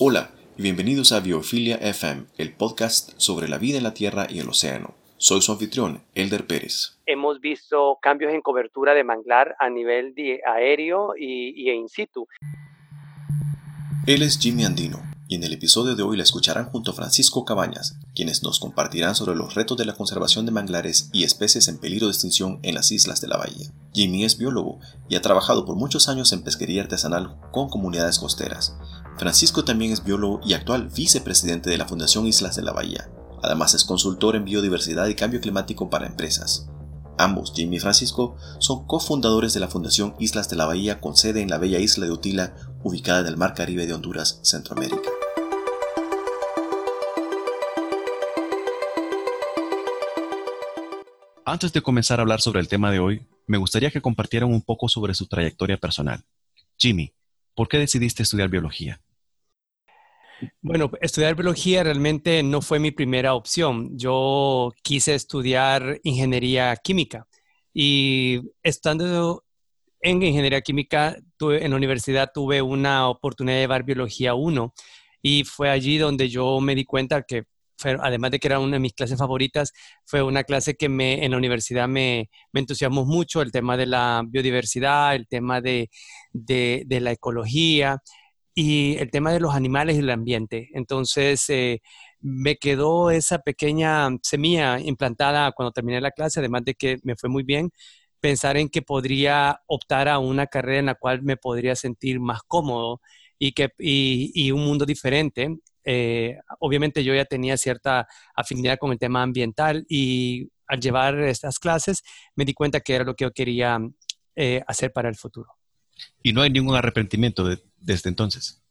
Hola y bienvenidos a Biofilia FM, el podcast sobre la vida en la Tierra y el océano. Soy su anfitrión, Elder Pérez. Hemos visto cambios en cobertura de manglar a nivel de aéreo y, y in situ. Él es Jimmy Andino, y en el episodio de hoy la escucharán junto a Francisco Cabañas, quienes nos compartirán sobre los retos de la conservación de manglares y especies en peligro de extinción en las islas de la bahía. Jimmy es biólogo y ha trabajado por muchos años en pesquería artesanal con comunidades costeras. Francisco también es biólogo y actual vicepresidente de la Fundación Islas de la Bahía. Además es consultor en biodiversidad y cambio climático para empresas. Ambos, Jimmy y Francisco, son cofundadores de la Fundación Islas de la Bahía con sede en la bella isla de Utila, ubicada en el Mar Caribe de Honduras, Centroamérica. Antes de comenzar a hablar sobre el tema de hoy, me gustaría que compartieran un poco sobre su trayectoria personal. Jimmy, ¿por qué decidiste estudiar biología? Bueno, estudiar biología realmente no fue mi primera opción. Yo quise estudiar ingeniería química y estando en ingeniería química en la universidad tuve una oportunidad de llevar biología 1 y fue allí donde yo me di cuenta que además de que era una de mis clases favoritas, fue una clase que me, en la universidad me, entusiasmó mucho, el tema de la biodiversidad, el tema de, de la ecología y el tema de los animales y el ambiente. Entonces, eh, me quedó esa pequeña semilla implantada cuando terminé la clase, además de que me fue muy bien pensar en que podría optar a una carrera en la cual me podría sentir más cómodo y, que, y, y un mundo diferente. Eh, obviamente yo ya tenía cierta afinidad con el tema ambiental y al llevar estas clases me di cuenta que era lo que yo quería eh, hacer para el futuro. ¿Y no hay ningún arrepentimiento desde entonces?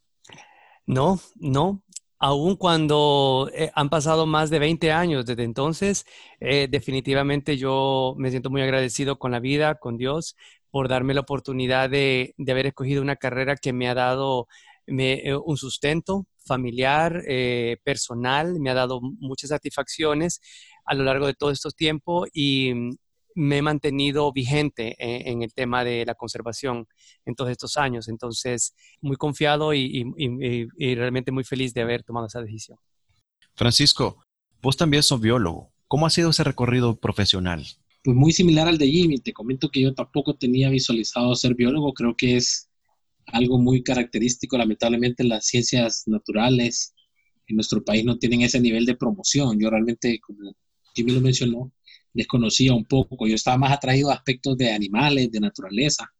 No, no. Aún cuando eh, han pasado más de 20 años desde entonces, definitivamente yo me siento muy agradecido con la vida, con Dios, por darme la oportunidad de, de haber escogido una carrera que me ha dado un sustento, familiar, eh, personal, me ha dado muchas satisfacciones a lo largo de todo estos tiempos y me he mantenido vigente en, el tema de la conservación en todos estos años. Entonces, muy confiado y, realmente muy feliz de haber tomado esa decisión. Francisco, vos también sos biólogo. ¿Cómo ha sido ese recorrido profesional? Pues muy similar al de Jimmy. Te comento que yo tampoco tenía visualizado ser biólogo. Creo que es algo muy característico, lamentablemente, las ciencias naturales en nuestro país no tienen ese nivel de promoción. Yo realmente, como Jimmy lo mencionó, desconocía un poco. Yo estaba más atraído a aspectos de animales, de naturaleza,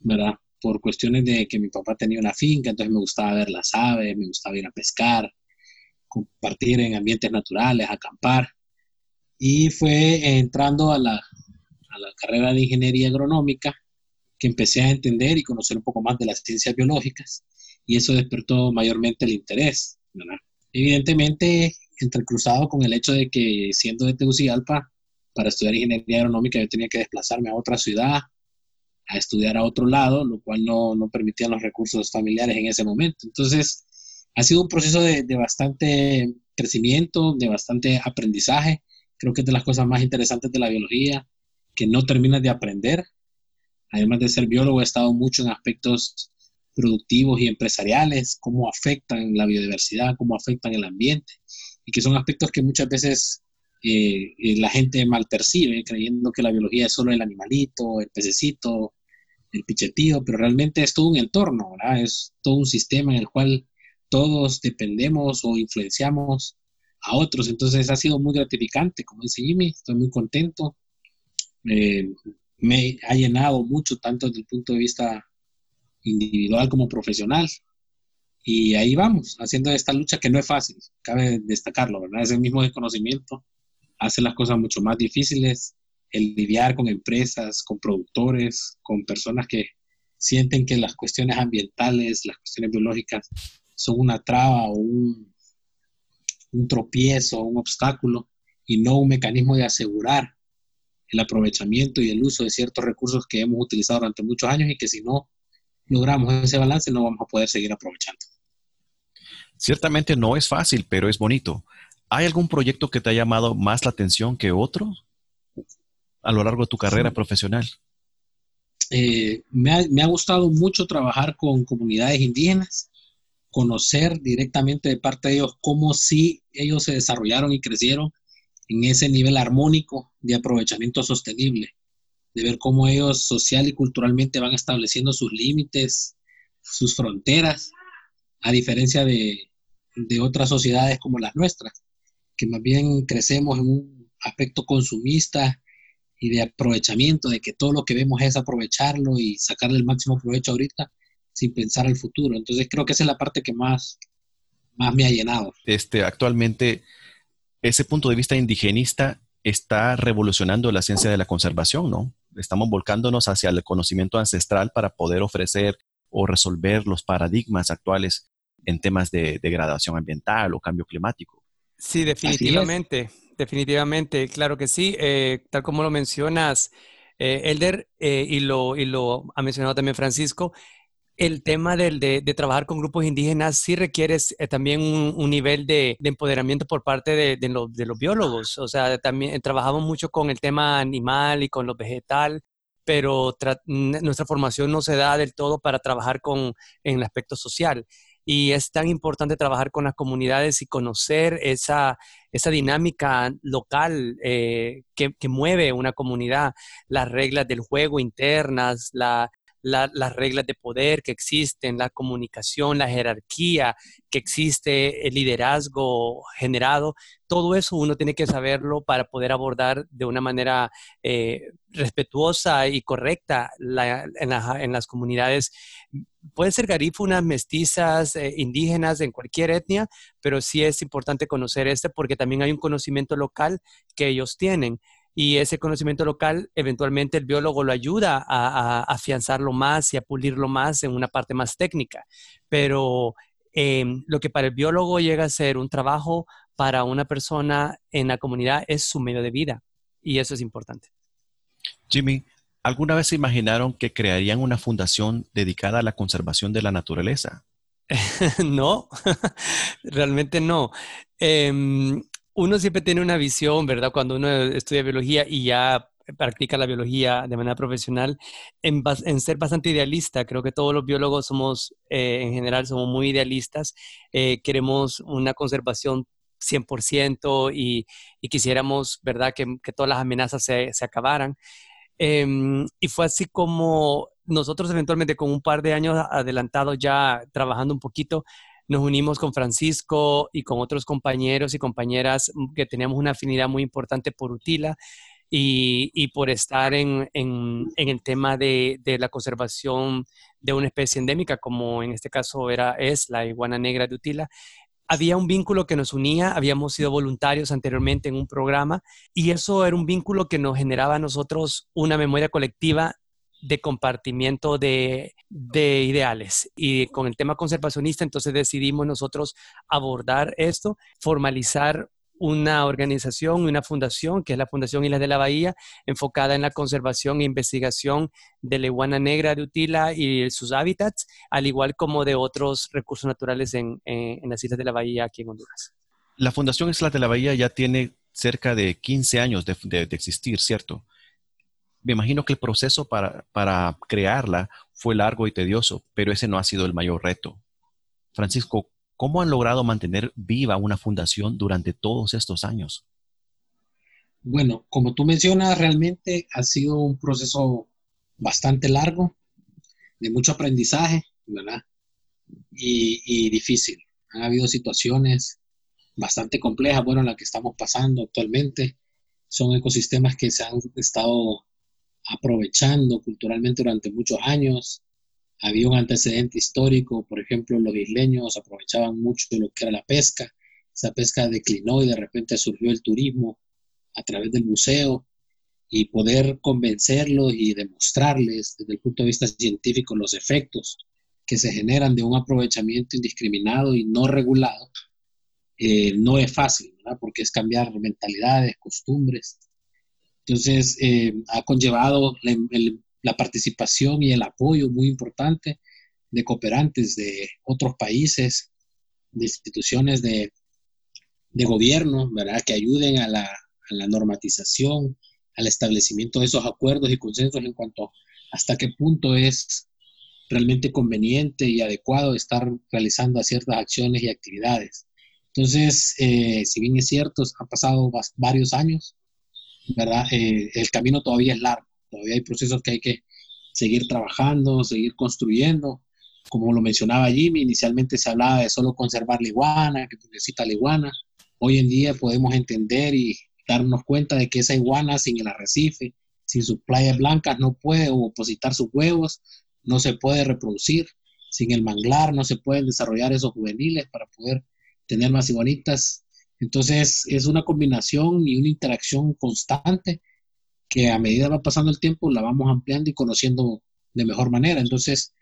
¿verdad? Por cuestiones de que mi papá tenía una finca, entonces me gustaba ver las aves, me gustaba ir a pescar, compartir en ambientes naturales, acampar. Y fue entrando a la, a la carrera de ingeniería agronómica que empecé a entender y conocer un poco más de las ciencias biológicas y eso despertó mayormente el interés. Evidentemente, entrecruzado con el hecho de que siendo de Tegucigalpa, para estudiar ingeniería agronómica yo tenía que desplazarme a otra ciudad, a estudiar a otro lado, lo cual no, no permitían los recursos familiares en ese momento. Entonces, ha sido un proceso de, de bastante crecimiento, de bastante aprendizaje. Creo que es de las cosas más interesantes de la biología, que no terminas de aprender, además de ser biólogo, he estado mucho en aspectos productivos y empresariales, cómo afectan la biodiversidad, cómo afectan el ambiente, y que son aspectos que muchas veces eh, eh, la gente mal percibe, creyendo que la biología es solo el animalito, el pececito, el pichetío, pero realmente es todo un entorno, es todo un sistema en el cual todos dependemos o influenciamos a otros. Entonces ha sido muy gratificante, como dice Jimmy, estoy muy contento. Eh, me ha llenado mucho, tanto desde el punto de vista individual como profesional. Y ahí vamos, haciendo esta lucha que no es fácil, cabe destacarlo, ¿verdad? Ese mismo desconocimiento hace las cosas mucho más difíciles, el lidiar con empresas, con productores, con personas que sienten que las cuestiones ambientales, las cuestiones biológicas son una traba o un, un tropiezo, un obstáculo y no un mecanismo de asegurar el aprovechamiento y el uso de ciertos recursos que hemos utilizado durante muchos años y que si no logramos ese balance no vamos a poder seguir aprovechando. Ciertamente no es fácil, pero es bonito. ¿Hay algún proyecto que te ha llamado más la atención que otro a lo largo de tu carrera profesional? Eh, me, ha, me, ha, gustado mucho trabajar con comunidades indígenas, conocer directamente de parte de ellos cómo sí ellos se desarrollaron y crecieron en ese nivel armónico de aprovechamiento sostenible, de ver cómo ellos social y culturalmente van estableciendo sus límites, sus fronteras, a diferencia de, de otras sociedades como las nuestras, que más bien crecemos en un aspecto consumista y de aprovechamiento, de que todo lo que vemos es aprovecharlo y sacarle el máximo provecho ahorita, sin pensar al futuro. Entonces creo que esa es la parte que más, más me ha llenado. Este, actualmente, ese punto de vista indigenista está revolucionando la ciencia de la conservación, ¿no? Estamos volcándonos hacia el conocimiento ancestral para poder ofrecer o resolver los paradigmas actuales en temas de degradación ambiental o cambio climático. Sí, definitivamente, definitivamente, claro que sí. Eh, tal como lo mencionas, eh, Elder, eh, y, lo, y lo ha mencionado también Francisco, el tema del, de, trabajar con grupos indígenas sí requiere eh, también un, nivel de, empoderamiento por parte de, los biólogos. O sea, también trabajamos mucho con el tema animal y con lo vegetal, pero nuestra formación no se da del todo para trabajar con, en el aspecto social. Y es tan importante trabajar con las comunidades y conocer esa, esa dinámica local eh, que, que, mueve una comunidad, las reglas del juego internas, la, las reglas de poder que existen, la comunicación, la jerarquía que existe, el liderazgo generado, todo eso uno tiene que saberlo para poder abordar de una manera eh, respetuosa y correcta en, las comunidades. Pueden ser garífunas, mestizas, eh, indígenas, en cualquier etnia, pero sí es importante conocer este porque también hay un conocimiento local que ellos tienen y ese conocimiento local, eventualmente el biólogo lo ayuda a, afianzarlo más y a pulirlo más en una parte más técnica. Pero em, lo que para el biólogo llega a ser un trabajo para una persona en la comunidad es su medio de vida y eso es importante. Jimmy, ¿alguna vez se imaginaron que crearían una fundación dedicada a la conservación de la naturaleza? no, realmente no. Em, uno siempre tiene una visión, ¿verdad? Cuando uno estudia biología y ya practica la biología de manera profesional, en, ser bastante idealista. Creo que todos los biólogos somos, eh, en general, somos muy idealistas. Eh, queremos una conservación 100% y, y quisiéramos, ¿verdad?, que, todas las amenazas se, acabaran. Em, y fue así como nosotros eventualmente con un par de años adelantados ya trabajando un poquito, nos unimos con Francisco y con otros compañeros y compañeras que teníamos una afinidad muy importante por Utila y, por estar en, el tema de, la conservación de una especie endémica, como en este caso era, es la iguana negra de Utila. Había un vínculo que nos unía, habíamos sido voluntarios anteriormente en un programa y eso era un vínculo que nos generaba a nosotros una memoria colectiva de compartimiento de, ideales. Y con el tema conservacionista, entonces decidimos nosotros abordar esto, formalizar una organización, una fundación, que es la Fundación Islas de la Bahía, enfocada en la conservación e investigación de la iguana negra de Utila y sus hábitats, al igual como de otros recursos naturales en, las Islas de la Bahía aquí en Honduras. La Fundación Islas de la Bahía ya tiene cerca de 15 años de existir, ¿cierto? Me imagino que el proceso para, crearla fue largo y tedioso, pero ese no ha sido el mayor reto. Francisco, ¿cómo han logrado mantener viva una fundación durante todos estos años? Bueno, como tú mencionas, realmente ha sido un proceso bastante largo, de mucho aprendizaje, ¿verdad? Y, y difícil. Han habido situaciones bastante complejas, bueno, las que estamos pasando actualmente. Son ecosistemas que se han estado aprovechando culturalmente durante muchos años. Había un antecedente histórico, por ejemplo, los isleños aprovechaban mucho lo que era la pesca. Esa pesca declinó y de repente surgió el turismo a través del museo y poder convencerlos y demostrarles desde el punto de vista científico los efectos que se generan de un aprovechamiento indiscriminado y no regulado, eh, no es fácil, porque es cambiar mentalidades, costumbres. Entonces, eh, ha conllevado la, participación y el apoyo muy importante de cooperantes de otros países, de instituciones de, gobierno, ¿verdad? Que ayuden a la, normatización, al establecimiento de esos acuerdos y consensos en cuanto a hasta qué punto es realmente conveniente y adecuado estar realizando ciertas acciones y actividades. Entonces, eh, si bien es cierto, han pasado varios años, ¿verdad? Eh, el camino todavía es largo, todavía hay procesos que hay que seguir trabajando, seguir construyendo. Como lo mencionaba Jimmy, inicialmente se hablaba de solo conservar la iguana, que necesita la iguana. Hoy en día podemos entender y darnos cuenta de que esa iguana sin el arrecife, sin sus playas blancas, no puede opositar sus huevos, no se puede reproducir. Sin el manglar no se pueden desarrollar esos juveniles para poder tener más iguanitas. Entonces es una combinación y una interacción constante que a medida va pasando el tiempo la vamos ampliando y conociendo de mejor manera. Entonces,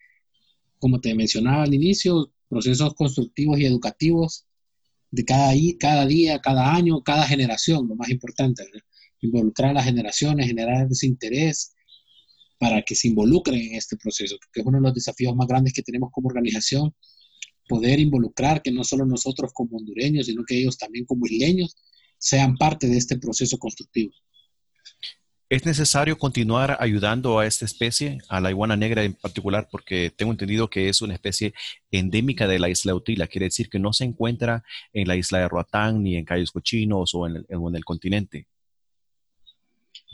como te mencionaba al inicio, procesos constructivos y educativos de cada, día, cada año, cada generación, lo más importante, involucrar a las generaciones, generar ese interés para que se involucren en este proceso, que es uno de los desafíos más grandes que tenemos como organización, poder involucrar que no solo nosotros como hondureños, sino que ellos también como isleños sean parte de este proceso constructivo. ¿Es necesario continuar ayudando a esta especie, a la iguana negra en particular, porque tengo entendido que es una especie endémica de la isla de Utila? Quiere decir que no se encuentra en la isla de Roatán, ni en Cayos Cochinos o en el, en el continente.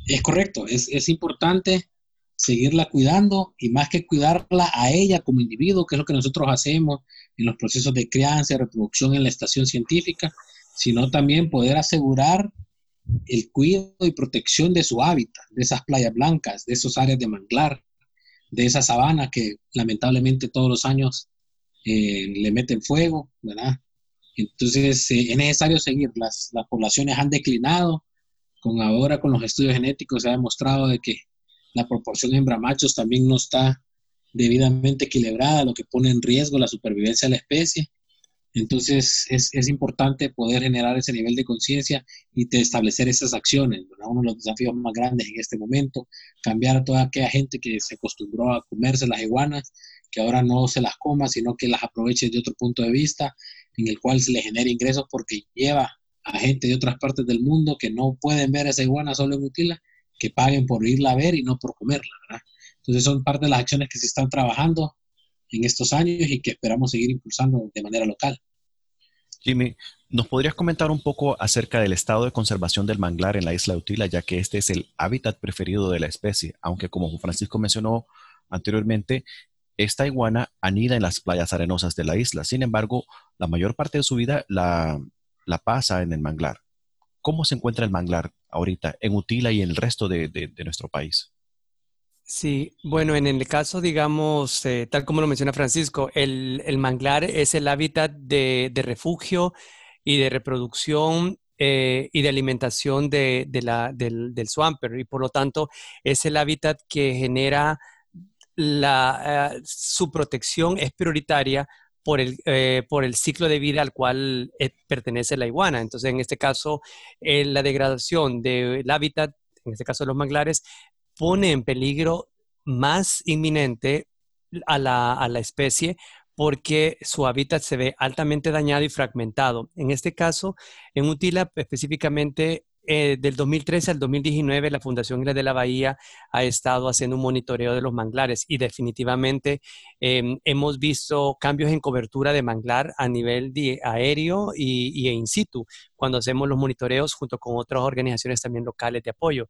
Es correcto, es, es, importante seguirla cuidando y más que cuidarla a ella como individuo, que es lo que nosotros hacemos en los procesos de crianza y reproducción en la estación científica, sino también poder asegurar el cuidado y protección de su hábitat, de esas playas blancas, de esas áreas de manglar, de esa sabana que lamentablemente todos los años eh, le meten fuego, ¿verdad? Entonces eh, es necesario seguir, las, las poblaciones han declinado, con ahora con los estudios genéticos se ha demostrado de que la proporción hembra-machos también no está debidamente equilibrada, lo que pone en riesgo la supervivencia de la especie. Entonces es, es, importante poder generar ese nivel de conciencia y de establecer esas acciones. Uno de los desafíos más grandes en este momento, cambiar a toda aquella gente que se acostumbró a comerse las iguanas, que ahora no se las coma, sino que las aproveche de otro punto de vista, en el cual se le genere ingresos porque lleva a gente de otras partes del mundo que no pueden ver esa iguana solo en Utila, que paguen por irla a ver y no por comerla. Entonces son parte de las acciones que se están trabajando en estos años y que esperamos seguir impulsando de manera local. Jimmy, ¿nos podrías comentar un poco acerca del estado de conservación del manglar en la isla de Utila, ya que este es el hábitat preferido de la especie, aunque como Francisco mencionó anteriormente, esta iguana anida en las playas arenosas de la isla. Sin embargo, la mayor parte de su vida la, pasa en el manglar. ¿Cómo se encuentra el manglar ahorita en Utila y en el resto de nuestro país? Sí, bueno, en el caso, digamos, eh, tal como lo menciona Francisco, el, manglar es el hábitat de, refugio y de reproducción eh, y de alimentación de, del, del, swamper y por lo tanto es el hábitat que genera la, eh, su protección es prioritaria por el, por el ciclo de vida al cual pertenece la iguana. Entonces, en este caso, la degradación del hábitat, en este caso los manglares, pone en peligro más inminente a la, especie porque su hábitat se ve altamente dañado y fragmentado. En este caso, en Utila específicamente, eh, del 2013 al 2019, la Fundación Isla de la Bahía ha estado haciendo un monitoreo de los manglares y definitivamente em, hemos visto cambios en cobertura de manglar a nivel aéreo y, y in situ cuando hacemos los monitoreos junto con otras organizaciones también locales de apoyo.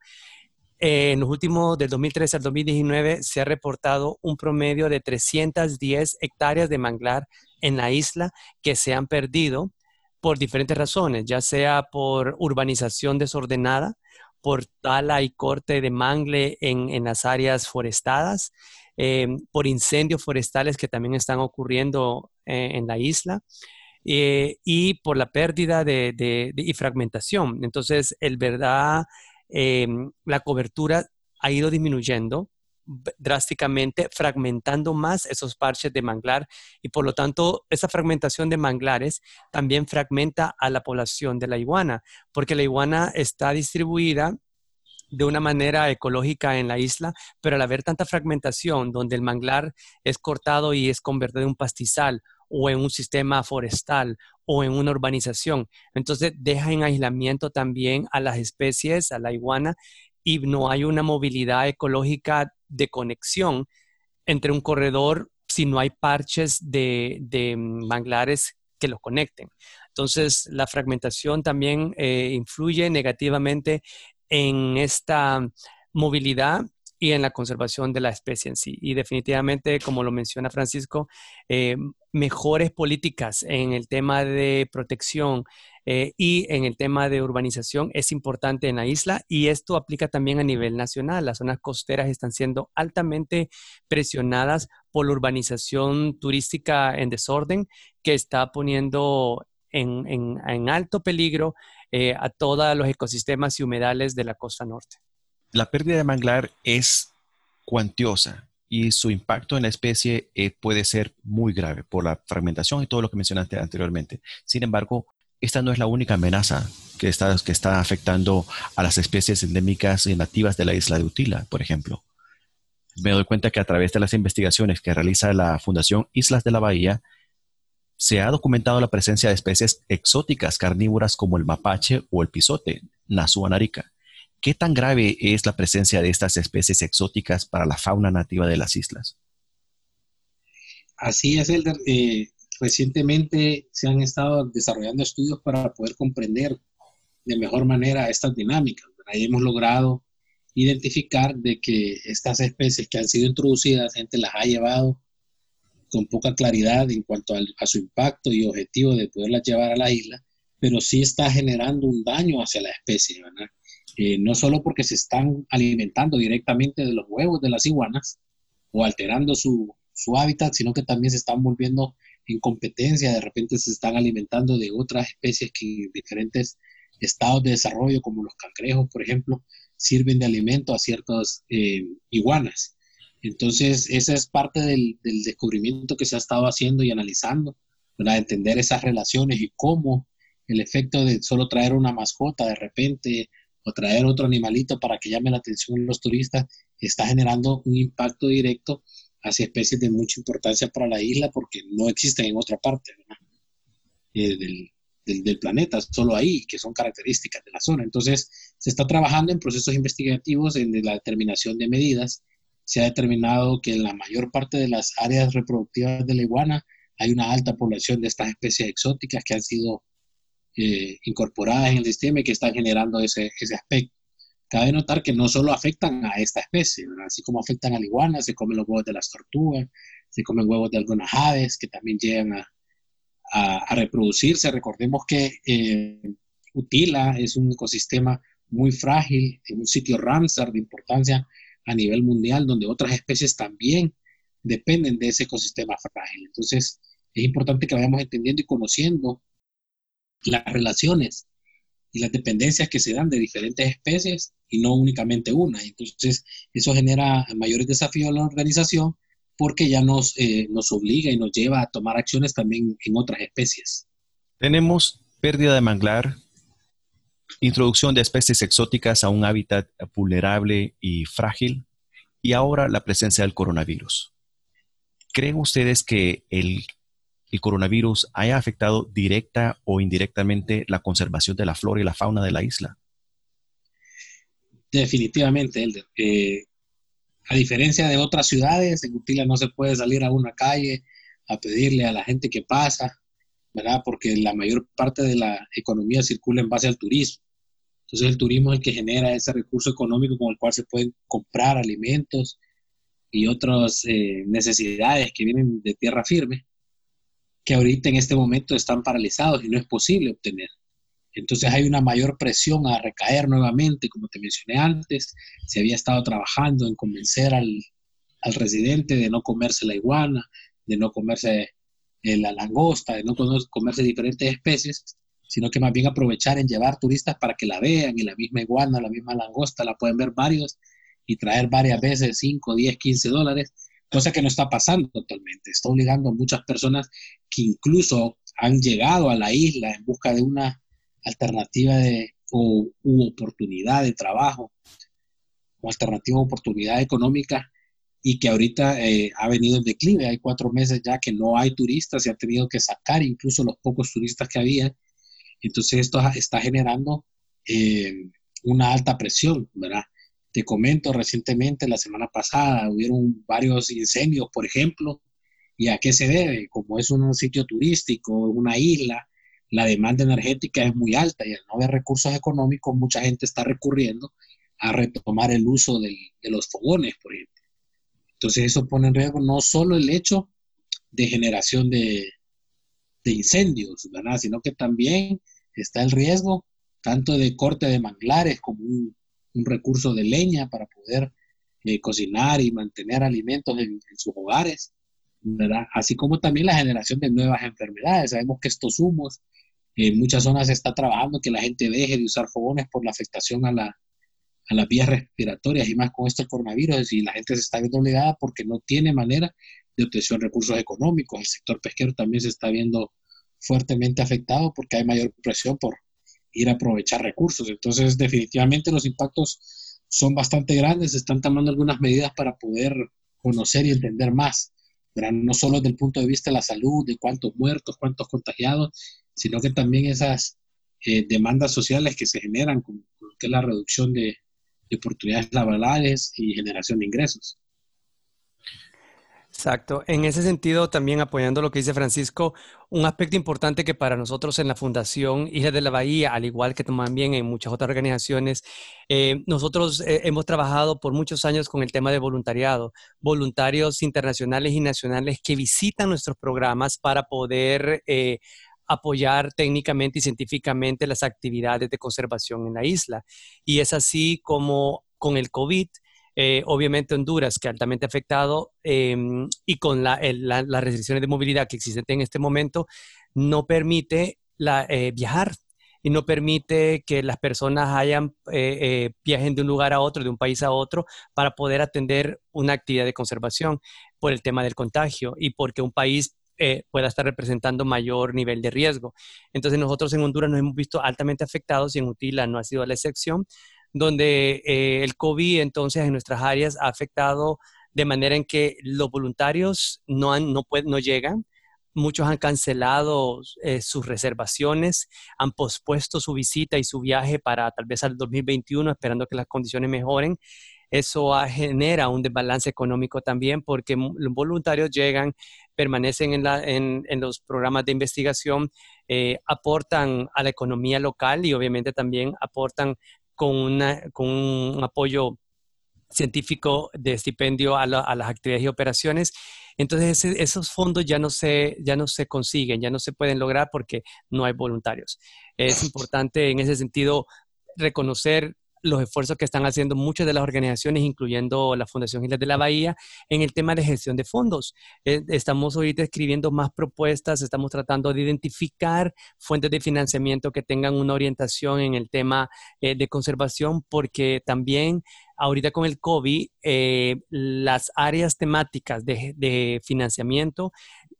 Eh, en los últimos, del 2013 al 2019, se ha reportado un promedio de 310 hectáreas de manglar en la isla que se han perdido por diferentes razones, ya sea por urbanización desordenada, por tala y corte de mangle en, las áreas forestadas, eh, por incendios forestales que también están ocurriendo eh, en la isla. y por la pérdida de, y fragmentación. Entonces, el verdad, Em, la cobertura ha ido disminuyendo drásticamente, fragmentando más esos parches de manglar y por lo tanto esa fragmentación de manglares también fragmenta a la población de la iguana, porque la iguana está distribuida de una manera ecológica en la isla, pero al haber tanta fragmentación donde el manglar es cortado y es convertido en un pastizal o en un sistema forestal o en una urbanización. Entonces deja en aislamiento también a las especies, a la iguana, y no hay una movilidad ecológica de conexión entre un corredor si no hay parches de, manglares que los conecten. Entonces, la fragmentación también eh, influye negativamente en esta movilidad y en la conservación de la especie en sí. Y definitivamente, como lo menciona Francisco, eh, mejores políticas en el tema de protección eh, y en el tema de urbanización es importante en la isla y esto aplica también a nivel nacional. Las zonas costeras están siendo altamente presionadas por la urbanización turística en desorden que está poniendo en, alto peligro eh, a todos los ecosistemas y humedales de la costa norte la pérdida de manglar es cuantiosa y su impacto en la especie eh, puede ser muy grave por la fragmentación y todo lo que mencionaste anteriormente. Sin embargo, esta no es la única amenaza que está, que está afectando a las especies endémicas y nativas de la isla de Utila, por ejemplo. Me doy cuenta que a través de las investigaciones que realiza la Fundación Islas de la Bahía, se ha documentado la presencia de especies exóticas carnívoras como el mapache o el pisote, Nasua narica ¿Qué tan grave es la presencia de estas especies exóticas para la fauna nativa de las islas? Así es, Elder. Eh, recientemente se han estado desarrollando estudios para poder comprender de mejor manera estas dinámicas. Ahí hemos logrado identificar de que estas especies que han sido introducidas, gente las ha llevado con poca claridad en cuanto a su impacto y objetivo de poderlas llevar a la isla, pero sí está generando un daño hacia la especie, ¿verdad? Eh, no solo porque se están alimentando directamente de los huevos de las iguanas o alterando su, hábitat, sino que también se están volviendo en competencia, de repente se están alimentando de otras especies que en diferentes estados de desarrollo, como los cangrejos, por ejemplo, sirven de alimento a ciertas eh, iguanas. Entonces, esa es parte del, descubrimiento que se ha estado haciendo y analizando, para entender esas relaciones y cómo el efecto de solo traer una mascota de repente o traer otro animalito para que llame la atención de los turistas, está generando un impacto directo hacia especies de mucha importancia para la isla porque no existen en otra parte eh, del, del, planeta, solo ahí, que son características de la zona. Entonces, se está trabajando en procesos investigativos en la determinación de medidas. Se ha determinado que en la mayor parte de las áreas reproductivas de la iguana hay una alta población de estas especies exóticas que han sido eh, incorporadas en el sistema y que están generando ese, ese aspecto. Cabe notar que no solo afectan a esta especie, así como afectan a la iguana, se comen los huevos de las tortugas, se comen huevos de algunas aves que también llegan a, reproducirse. Recordemos que eh, Utila es un ecosistema muy frágil, un sitio Ramsar de importancia a nivel mundial, donde otras especies también dependen de ese ecosistema frágil. Entonces, es importante que vayamos entendiendo y conociendo las relaciones y las dependencias que se dan de diferentes especies y no únicamente una. Entonces, eso genera mayores desafíos a la organización porque ya nos, eh, nos obliga y nos lleva a tomar acciones también en otras especies. Tenemos pérdida de manglar, introducción de especies exóticas a un hábitat vulnerable y frágil, y ahora la presencia del coronavirus. ¿Creen ustedes que el el coronavirus haya afectado directa o indirectamente la conservación de la flora y la fauna de la isla? Definitivamente, Elder. Eh, a diferencia de otras ciudades, en Utila no se puede salir a una calle a pedirle a la gente que pasa, ¿verdad? Porque la mayor parte de la economía circula en base al turismo. Entonces el turismo es el que genera ese recurso económico con el cual se pueden comprar alimentos y otras eh, necesidades que vienen de tierra firme que ahorita en este momento están paralizados y no es posible obtener. Entonces hay una mayor presión a recaer nuevamente, como te mencioné antes, se había estado trabajando en convencer al, al residente de no comerse la iguana, de no comerse eh, la langosta, de no comerse diferentes especies, sino que más bien aprovechar en llevar turistas para que la vean y la misma iguana, la misma langosta, la pueden ver varios y traer varias veces 5, 10, 15 dólares cosa que no está pasando totalmente. Está obligando a muchas personas que incluso han llegado a la isla en busca de una alternativa de, o oportunidad de trabajo o alternativa oportunidad económica y que ahorita eh, ha venido en declive. Hay cuatro meses ya que no hay turistas, se ha tenido que sacar incluso los pocos turistas que había. Entonces esto está generando eh, una alta presión, ¿verdad? Te comento recientemente, la semana pasada, hubieron varios incendios, por ejemplo, ¿y a qué se debe? Como es un sitio turístico, una isla, la demanda energética es muy alta y al no haber recursos económicos, mucha gente está recurriendo a retomar el uso de los fogones, por ejemplo. Entonces eso pone en riesgo no solo el hecho de generación de, incendios, ¿verdad? sino que también está el riesgo tanto de corte de manglares como un, recurso de leña para poder eh, cocinar y mantener alimentos en, sus hogares, ¿verdad? así como también la generación de nuevas enfermedades. Sabemos que estos humos en muchas zonas se está trabajando que la gente deje de usar fogones por la afectación a, la, a las vías respiratorias y más con esto el coronavirus y la gente se está viendo obligada porque no tiene manera de obtención de recursos económicos. El sector pesquero también se está viendo fuertemente afectado porque hay mayor presión por ir a aprovechar recursos. Entonces, definitivamente los impactos son bastante grandes. Se están tomando algunas medidas para poder conocer y entender más, no solo desde el punto de vista de la salud, de cuántos muertos, cuántos contagiados, sino que también esas eh, demandas sociales que se generan, como, que es la reducción de, de oportunidades laborales y generación de ingresos. Exacto. En ese sentido, también apoyando lo que dice Francisco, un aspecto importante que para nosotros en la Fundación Islas de la Bahía, al igual que también en muchas otras organizaciones, eh, nosotros eh, hemos trabajado por muchos años con el tema de voluntariado, voluntarios internacionales y nacionales que visitan nuestros programas para poder eh, apoyar técnicamente y científicamente las actividades de conservación en la isla. Y es así como con el COVID eh, obviamente Honduras, que altamente afectado, em, y con las restricciones de movilidad que existen en este momento, no permite eh, viajar y no permite que las personas hayan, eh, viajen de un lugar a otro, de un país a otro, para poder atender una actividad de conservación por el tema del contagio y porque un país pueda estar representando mayor nivel de riesgo. Entonces nosotros en Honduras nos hemos visto altamente afectados y en Utila no ha sido la excepción donde eh, el COVID entonces en nuestras áreas ha afectado de manera en que los voluntarios no, no, no llegan, muchos han cancelado eh, sus reservaciones, han pospuesto su visita y su viaje para tal vez al 2021, esperando que las condiciones mejoren. Eso genera un desbalance económico también porque los voluntarios llegan, permanecen en, los programas de investigación, eh, aportan a la economía local y obviamente también aportan con, una, con un apoyo científico de estipendio a, las actividades y operaciones. Entonces esos fondos ya no, se, ya no se consiguen, ya no se pueden lograr porque no hay voluntarios. Es importante en ese sentido reconocer los esfuerzos que están haciendo muchas de las organizaciones, incluyendo la Fundación Islas de la Bahía, en el tema de gestión de fondos. Eh, estamos ahorita escribiendo más propuestas, estamos tratando de identificar fuentes de financiamiento que tengan una orientación en el tema eh, de conservación, porque también ahorita con el COVID, eh, las áreas temáticas de, de financiamiento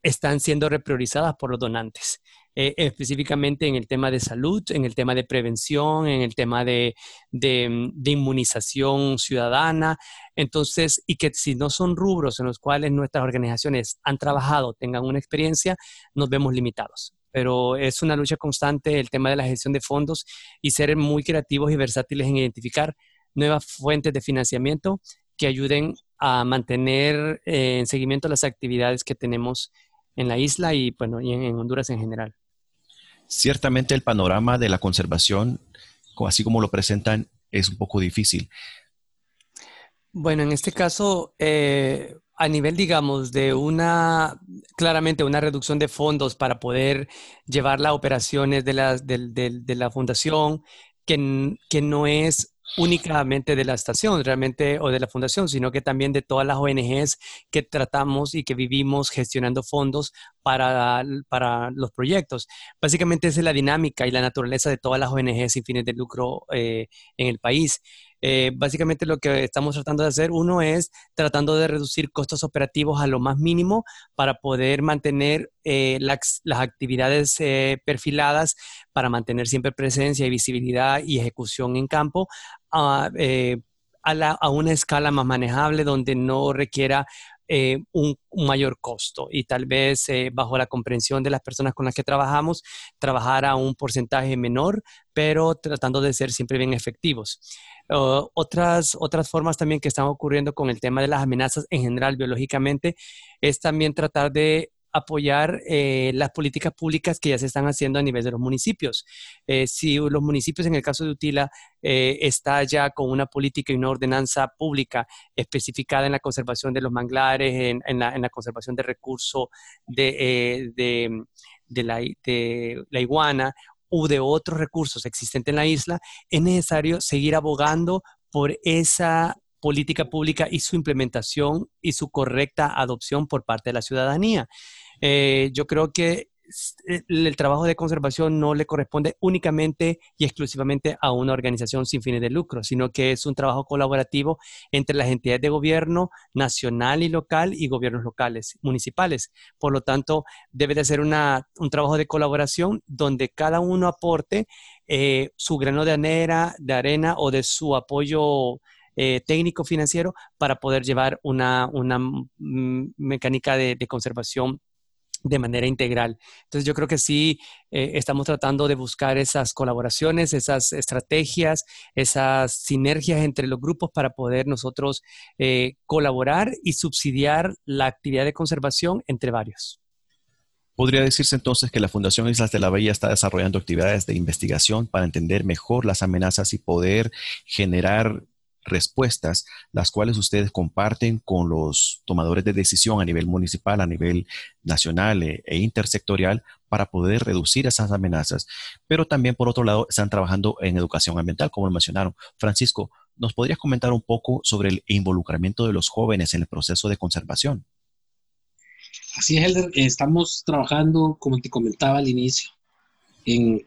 están siendo repriorizadas por los donantes. Eh, específicamente en el tema de salud, en el tema de prevención, en el tema de, de, inmunización ciudadana. Entonces, y que si no son rubros en los cuales nuestras organizaciones han trabajado, tengan una experiencia, nos vemos limitados. Pero es una lucha constante el tema de la gestión de fondos y ser muy creativos y versátiles en identificar nuevas fuentes de financiamiento que ayuden a mantener eh, en seguimiento las actividades que tenemos en la isla y, bueno, y en Honduras en general. Ciertamente el panorama de la conservación, así como lo presentan, es un poco difícil. Bueno, en este caso, eh, a nivel, digamos, de una, claramente una reducción de fondos para poder llevar las operaciones de la, de, la fundación, que, que no es únicamente de la estación realmente o de la fundación, sino que también de todas las ONGs que tratamos y que vivimos gestionando fondos para, para los proyectos. Básicamente esa es la dinámica y la naturaleza de todas las ONGs sin fines de lucro eh, en el país. Eh, básicamente lo que estamos tratando de hacer, uno es tratando de reducir costos operativos a lo más mínimo para poder mantener eh, las, actividades eh, perfiladas, para mantener siempre presencia y visibilidad y ejecución en campo a, a, una escala más manejable donde no requiera eh, un, mayor costo y tal vez eh, bajo la comprensión de las personas con las que trabajamos, trabajar a un porcentaje menor, pero tratando de ser siempre bien efectivos. otras, otras formas también que están ocurriendo con el tema de las amenazas en general biológicamente es también tratar de apoyar eh, las políticas públicas que ya se están haciendo a nivel de los municipios. Eh, si los municipios, en el caso de Utila, eh, está ya con una política y una ordenanza pública especificada en la conservación de los manglares, en, la, conservación de recursos de, la, de la iguana u de otros recursos existentes en la isla, es necesario seguir abogando por esa política pública y su implementación y su correcta adopción por parte de la ciudadanía. Eh, yo creo que eh, el trabajo de conservación no le corresponde únicamente y exclusivamente a una organización sin fines de lucro, sino que es un trabajo colaborativo entre las entidades de gobierno nacional y local y gobiernos locales, municipales. Por lo tanto, debe de ser un trabajo de colaboración donde cada uno aporte eh, su grano de arena, de arena o de su apoyo eh, técnico financiero para poder llevar una, mecánica de, conservación de manera integral. Entonces yo creo que sí eh, estamos tratando de buscar esas colaboraciones, esas estrategias, esas sinergias entre los grupos para poder nosotros eh, colaborar y subsidiar la actividad de conservación entre varios. Podría decirse entonces que la Fundación Islas de la Bahía está desarrollando actividades de investigación para entender mejor las amenazas y poder generar respuestas, las cuales ustedes comparten con los tomadores de decisión a nivel municipal, a nivel nacional e, e, intersectorial para poder reducir esas amenazas. Pero también, por otro lado, están trabajando en educación ambiental, como lo mencionaron. Francisco, ¿nos podrías comentar un poco sobre el involucramiento de los jóvenes en el proceso de conservación? Así es, Estamos trabajando, como te comentaba al inicio, en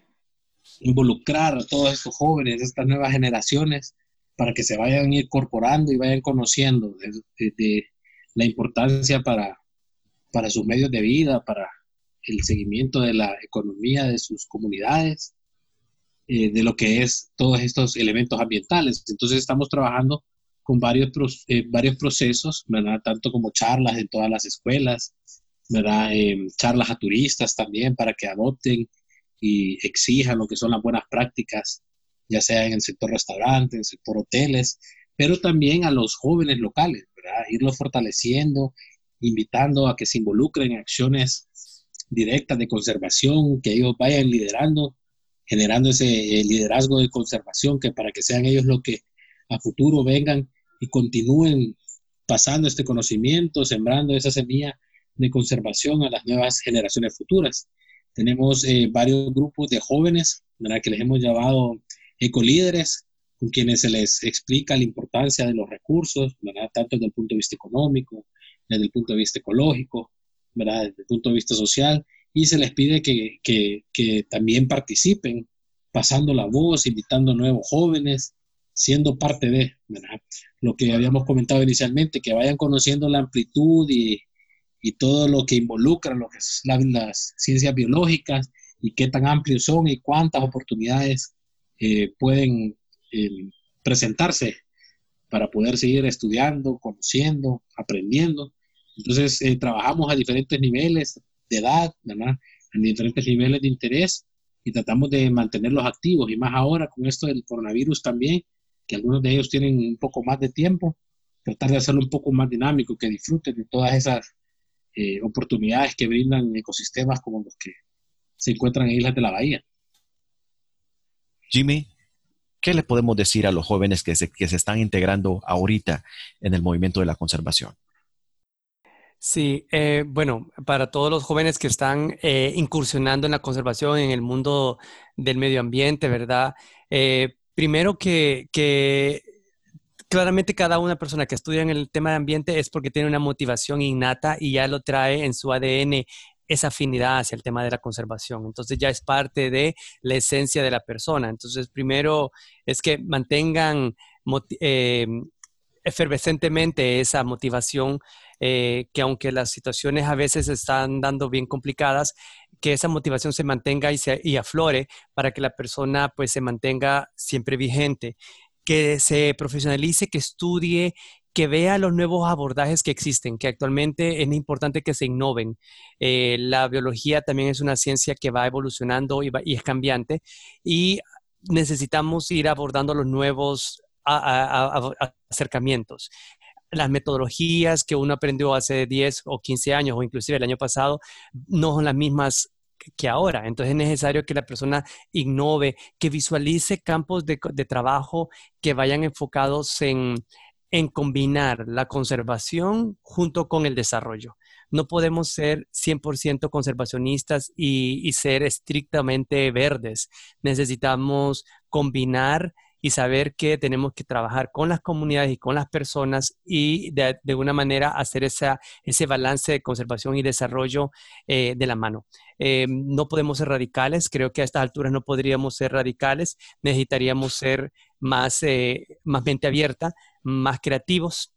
involucrar a todos estos jóvenes, estas nuevas generaciones, para que se vayan incorporando y vayan conociendo de, la importancia para, para sus medios de vida, para el seguimiento de la economía de sus comunidades, eh, de lo que es todos estos elementos ambientales. Entonces estamos trabajando con varios, eh, varios procesos, tanto como charlas en todas las escuelas. Eh, charlas a turistas también para que adopten y exijan lo que son las buenas prácticas ya sea en el sector restaurante, en el sector hoteles, pero también a los jóvenes locales, ¿verdad? Irlos fortaleciendo, invitando a que se involucren en acciones directas de conservación, que ellos vayan liderando, generando ese eh, liderazgo de conservación, que para que sean ellos los que a futuro vengan y continúen pasando este conocimiento, sembrando esa semilla de conservación a las nuevas generaciones futuras. Tenemos eh, varios grupos de jóvenes, ¿verdad? que les hemos llamado ecolíderes, con quienes se les explica la importancia de los recursos, tanto desde el punto de vista económico, desde el punto de vista ecológico, ¿verdad? desde el punto de vista social, y se les pide que, que, que también participen, pasando la voz, invitando nuevos jóvenes, siendo parte de, ¿verdad? lo que habíamos comentado inicialmente, que vayan conociendo la amplitud y, y todo lo que involucra lo que es las ciencias biológicas y qué tan amplios son y cuántas oportunidades eh, pueden eh, presentarse para poder seguir estudiando, conociendo, aprendiendo. Entonces, eh, trabajamos a diferentes niveles de edad, ¿verdad? En diferentes niveles de interés y tratamos de mantenerlos activos y más ahora con esto del coronavirus también, que algunos de ellos tienen un poco más de tiempo, tratar de hacerlo un poco más dinámico, que disfruten de todas esas oportunidades que brindan ecosistemas como los que se encuentran en Islas de la Bahía. Jimmy, ¿qué le podemos decir a los jóvenes que se, que se están integrando ahorita en el movimiento de la conservación? Sí, eh, bueno, para todos los jóvenes que están eh, incursionando en la conservación, en el mundo del medio ambiente, ¿verdad? Eh, primero que, que, claramente cada una persona que estudia en el tema de ambiente es porque tiene una motivación innata y ya lo trae en su ADN esa afinidad hacia el tema de la conservación. Entonces ya es parte de la esencia de la persona. Entonces, primero es que mantengan eh, esa motivación, eh, que aunque las situaciones a veces están dando bien complicadas, que esa motivación se mantenga y, se, y aflore para que la persona pues se mantenga siempre vigente, que se profesionalice, que estudie, que vea los nuevos abordajes que existen, que actualmente es importante que se innoven. Eh, la biología también es una ciencia que va evolucionando y, y es cambiante y necesitamos ir abordando los nuevos acercamientos las metodologías que uno aprendió hace 10 o 15 años o inclusive el año pasado no son las mismas que ahora. Entonces es necesario que la persona innove, que visualice campos de, trabajo que vayan enfocados en, combinar la conservación junto con el desarrollo. No podemos ser 100% conservacionistas y, ser estrictamente verdes. Necesitamos combinar y saber que tenemos que trabajar con las comunidades y con las personas y de, de una manera hacer esa, ese balance de conservación y desarrollo eh, de la mano. Eh, no podemos ser radicales, creo que a estas alturas no podríamos ser radicales, necesitaríamos ser más, eh, más mente abierta, más creativos,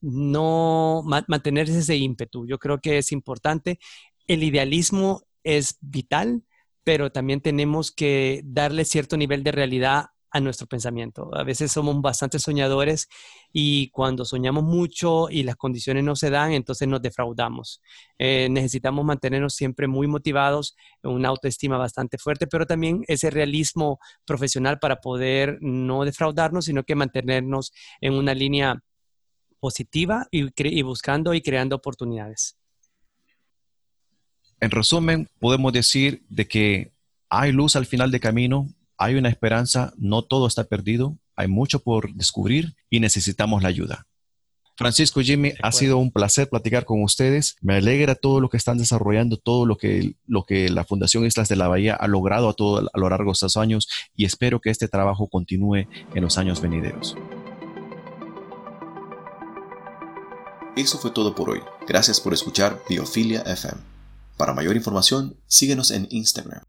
no mantener ese ímpetu. Yo creo que es importante. El idealismo es vital, pero también tenemos que darle cierto nivel de realidad a nuestro pensamiento. A veces somos bastante soñadores y cuando soñamos mucho y las condiciones no se dan, entonces nos defraudamos. Eh, necesitamos mantenernos siempre muy motivados, una autoestima bastante fuerte, pero también ese realismo profesional para poder no defraudarnos, sino que mantenernos en una línea positiva y, buscando y creando oportunidades. En resumen, podemos decir de que hay luz al final del camino, hay una esperanza, no todo está perdido, hay mucho por descubrir y necesitamos la ayuda. Francisco Jimmy, ha sido un placer platicar con ustedes. Me alegra todo lo que están desarrollando, todo lo que, lo que la Fundación Islas de la Bahía ha logrado a, todo, a lo largo de estos años y espero que este trabajo continúe en los años venideros. Eso fue todo por hoy. Gracias por escuchar Biofilia FM. Para mayor información, síguenos en Instagram.